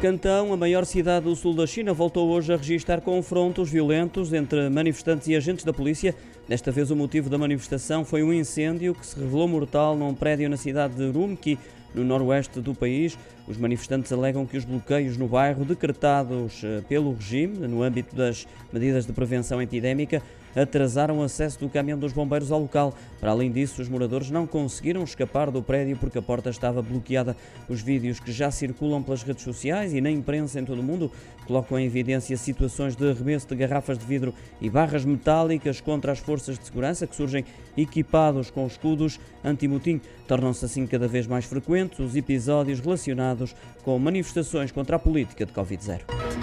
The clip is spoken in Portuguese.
Cantão, a maior cidade do sul da China, voltou hoje a registrar confrontos violentos entre manifestantes e agentes da polícia. Desta vez, o motivo da manifestação foi um incêndio que se revelou mortal num prédio na cidade de Urumqi, no noroeste do país. Os manifestantes alegam que os bloqueios no bairro, decretados eh, pelo regime, no âmbito das medidas de prevenção epidémica, atrasaram o acesso do caminhão dos bombeiros ao local. Para além disso, os moradores não conseguiram escapar do prédio porque a porta estava bloqueada. Os vídeos que já circulam pelas redes sociais e na imprensa em todo o mundo colocam em evidência situações de arremesso de garrafas de vidro e barras metálicas contra as forças de segurança que surgem equipados com escudos anti-motim. Tornam-se assim cada vez mais frequentes os episódios relacionados com manifestações contra a política de Covid-0.